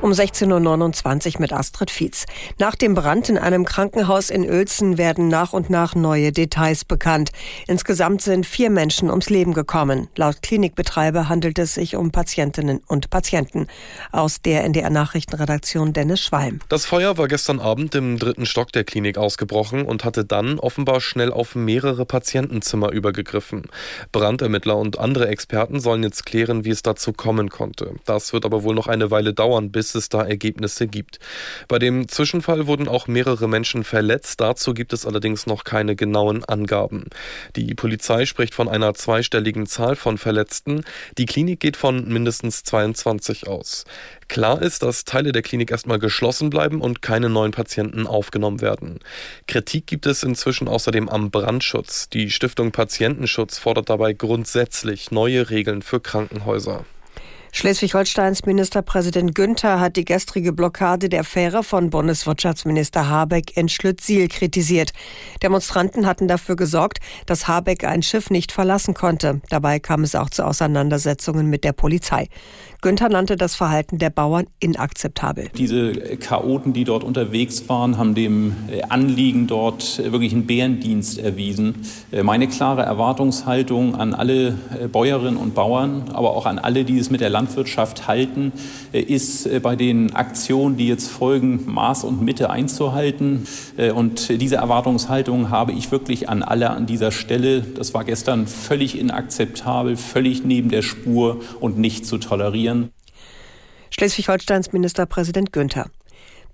Um 16.29 Uhr mit Astrid Fietz. Nach dem Brand in einem Krankenhaus in Uelzen werden nach und nach neue Details bekannt. Insgesamt sind vier Menschen ums Leben gekommen. Laut Klinikbetreiber handelt es sich um Patientinnen und Patienten. Aus der NDR Nachrichtenredaktion Dennis Schwalm. Das Feuer war gestern Abend im dritten Stock der Klinik ausgebrochen und hatte dann offenbar schnell auf mehrere Patientenzimmer übergegriffen. Brandermittler und andere Experten sollen jetzt klären, wie es dazu kommen konnte. Das wird aber wohl noch eine Weile dauern, bis bis es da Ergebnisse gibt. Bei dem Zwischenfall wurden auch mehrere Menschen verletzt. Dazu gibt es allerdings noch keine genauen Angaben. Die Polizei spricht von einer zweistelligen Zahl von Verletzten. Die Klinik geht von mindestens 22 aus. Klar ist, dass Teile der Klinik erstmal geschlossen bleiben und keine neuen Patienten aufgenommen werden. Kritik gibt es inzwischen außerdem am Brandschutz. Die Stiftung Patientenschutz fordert dabei grundsätzlich neue Regeln für Krankenhäuser. Schleswig-Holsteins Ministerpräsident Günther hat die gestrige Blockade der Fähre von Bundeswirtschaftsminister Habeck in Schlüttsiel kritisiert. Demonstranten hatten dafür gesorgt, dass Habeck ein Schiff nicht verlassen konnte. Dabei kam es auch zu Auseinandersetzungen mit der Polizei. Günther nannte das Verhalten der Bauern inakzeptabel. Diese Chaoten, die dort unterwegs waren, haben dem Anliegen dort wirklich einen Bärendienst erwiesen. Meine klare Erwartungshaltung an alle Bäuerinnen und Bauern, aber auch an alle, die es mit der Landwirtschaft halten, ist bei den Aktionen, die jetzt folgen, Maß und Mitte einzuhalten. Und diese Erwartungshaltung habe ich wirklich an alle an dieser Stelle. Das war gestern völlig inakzeptabel, völlig neben der Spur und nicht zu tolerieren. Schleswig-Holsteins Ministerpräsident Günther.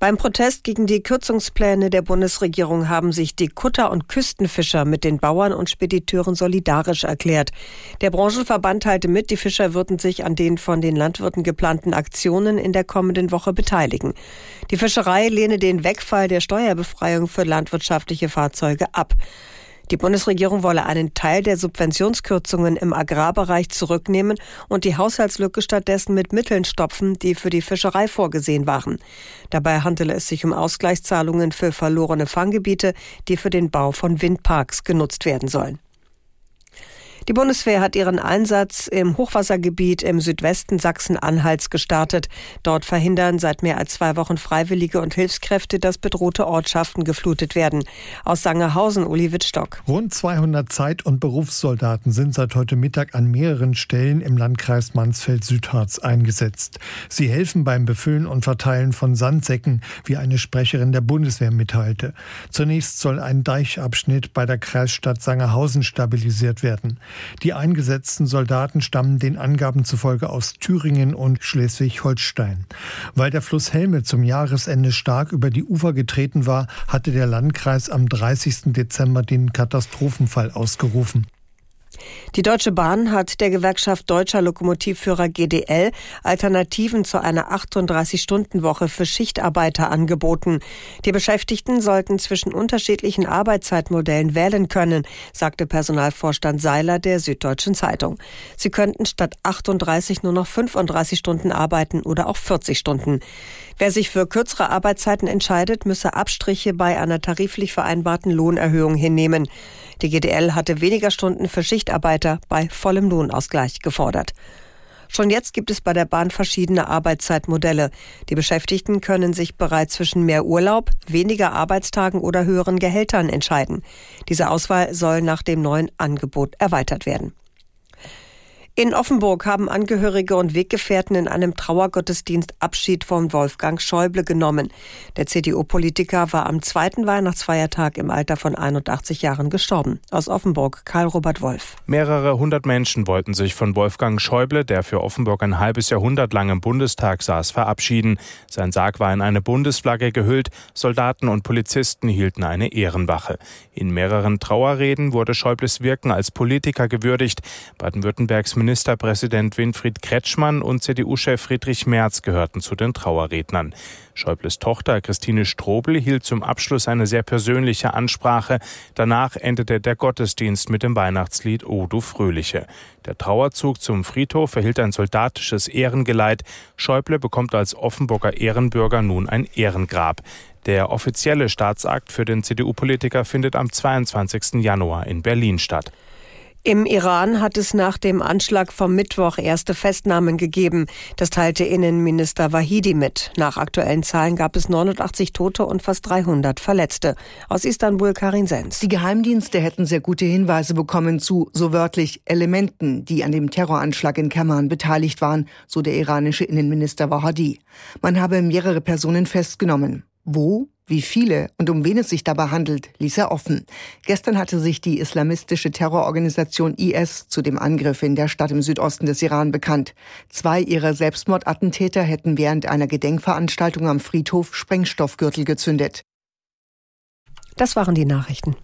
Beim Protest gegen die Kürzungspläne der Bundesregierung haben sich die Kutter- und Küstenfischer mit den Bauern und Spediteuren solidarisch erklärt. Der Branchenverband teilte mit, die Fischer würden sich an den von den Landwirten geplanten Aktionen in der kommenden Woche beteiligen. Die Fischerei lehne den Wegfall der Steuerbefreiung für landwirtschaftliche Fahrzeuge ab. Die Bundesregierung wolle einen Teil der Subventionskürzungen im Agrarbereich zurücknehmen und die Haushaltslücke stattdessen mit Mitteln stopfen, die für die Fischerei vorgesehen waren. Dabei handele es sich um Ausgleichszahlungen für verlorene Fanggebiete, die für den Bau von Windparks genutzt werden sollen. Die Bundeswehr hat ihren Einsatz im Hochwassergebiet im Südwesten Sachsen-Anhalts gestartet. Dort verhindern seit mehr als zwei Wochen Freiwillige und Hilfskräfte, dass bedrohte Ortschaften geflutet werden. Aus Sangerhausen, Uli Wittstock. Rund 200 Zeit- und Berufssoldaten sind seit heute Mittag an mehreren Stellen im Landkreis Mansfeld-Südharz eingesetzt. Sie helfen beim Befüllen und Verteilen von Sandsäcken, wie eine Sprecherin der Bundeswehr mitteilte. Zunächst soll ein Deichabschnitt bei der Kreisstadt Sangerhausen stabilisiert werden. Die eingesetzten Soldaten stammen den Angaben zufolge aus Thüringen und Schleswig-Holstein. Weil der Fluss Helme zum Jahresende stark über die Ufer getreten war, hatte der Landkreis am 30. Dezember den Katastrophenfall ausgerufen. Die Deutsche Bahn hat der Gewerkschaft Deutscher Lokomotivführer GDL Alternativen zu einer 38-Stunden-Woche für Schichtarbeiter angeboten. Die Beschäftigten sollten zwischen unterschiedlichen Arbeitszeitmodellen wählen können, sagte Personalvorstand Seiler der Süddeutschen Zeitung. Sie könnten statt 38 nur noch 35 Stunden arbeiten oder auch 40 Stunden. Wer sich für kürzere Arbeitszeiten entscheidet, müsse Abstriche bei einer tariflich vereinbarten Lohnerhöhung hinnehmen. Die GDL hatte weniger Stunden für Schichtarbeiter bei vollem Lohnausgleich gefordert. Schon jetzt gibt es bei der Bahn verschiedene Arbeitszeitmodelle. Die Beschäftigten können sich bereits zwischen mehr Urlaub, weniger Arbeitstagen oder höheren Gehältern entscheiden. Diese Auswahl soll nach dem neuen Angebot erweitert werden. In Offenburg haben Angehörige und Weggefährten in einem Trauergottesdienst Abschied von Wolfgang Schäuble genommen. Der CDU-Politiker war am zweiten Weihnachtsfeiertag im Alter von 81 Jahren gestorben. Aus Offenburg, Karl-Robert Wolf. Mehrere hundert Menschen wollten sich von Wolfgang Schäuble, der für Offenburg ein halbes Jahrhundert lang im Bundestag saß, verabschieden. Sein Sarg war in eine Bundesflagge gehüllt. Soldaten und Polizisten hielten eine Ehrenwache. In mehreren Trauerreden wurde Schäubles Wirken als Politiker gewürdigt. Baden-Württembergs Ministerpräsident Winfried Kretschmann und CDU-Chef Friedrich Merz gehörten zu den Trauerrednern. Schäubles Tochter Christine Strobel hielt zum Abschluss eine sehr persönliche Ansprache. Danach endete der Gottesdienst mit dem Weihnachtslied O du Fröhliche. Der Trauerzug zum Friedhof erhielt ein soldatisches Ehrengeleit. Schäuble bekommt als Offenburger Ehrenbürger nun ein Ehrengrab. Der offizielle Staatsakt für den CDU-Politiker findet am 22. Januar in Berlin statt. Im Iran hat es nach dem Anschlag vom Mittwoch erste Festnahmen gegeben. Das teilte Innenminister Wahidi mit. Nach aktuellen Zahlen gab es 89 Tote und fast 300 Verletzte. Aus Istanbul Karin Sens. Die Geheimdienste hätten sehr gute Hinweise bekommen zu, so wörtlich, Elementen, die an dem Terroranschlag in Kerman beteiligt waren, so der iranische Innenminister Wahidi. Man habe mehrere Personen festgenommen. Wo? Wie viele und um wen es sich dabei handelt, ließ er offen. Gestern hatte sich die islamistische Terrororganisation IS zu dem Angriff in der Stadt im Südosten des Iran bekannt. Zwei ihrer Selbstmordattentäter hätten während einer Gedenkveranstaltung am Friedhof Sprengstoffgürtel gezündet. Das waren die Nachrichten.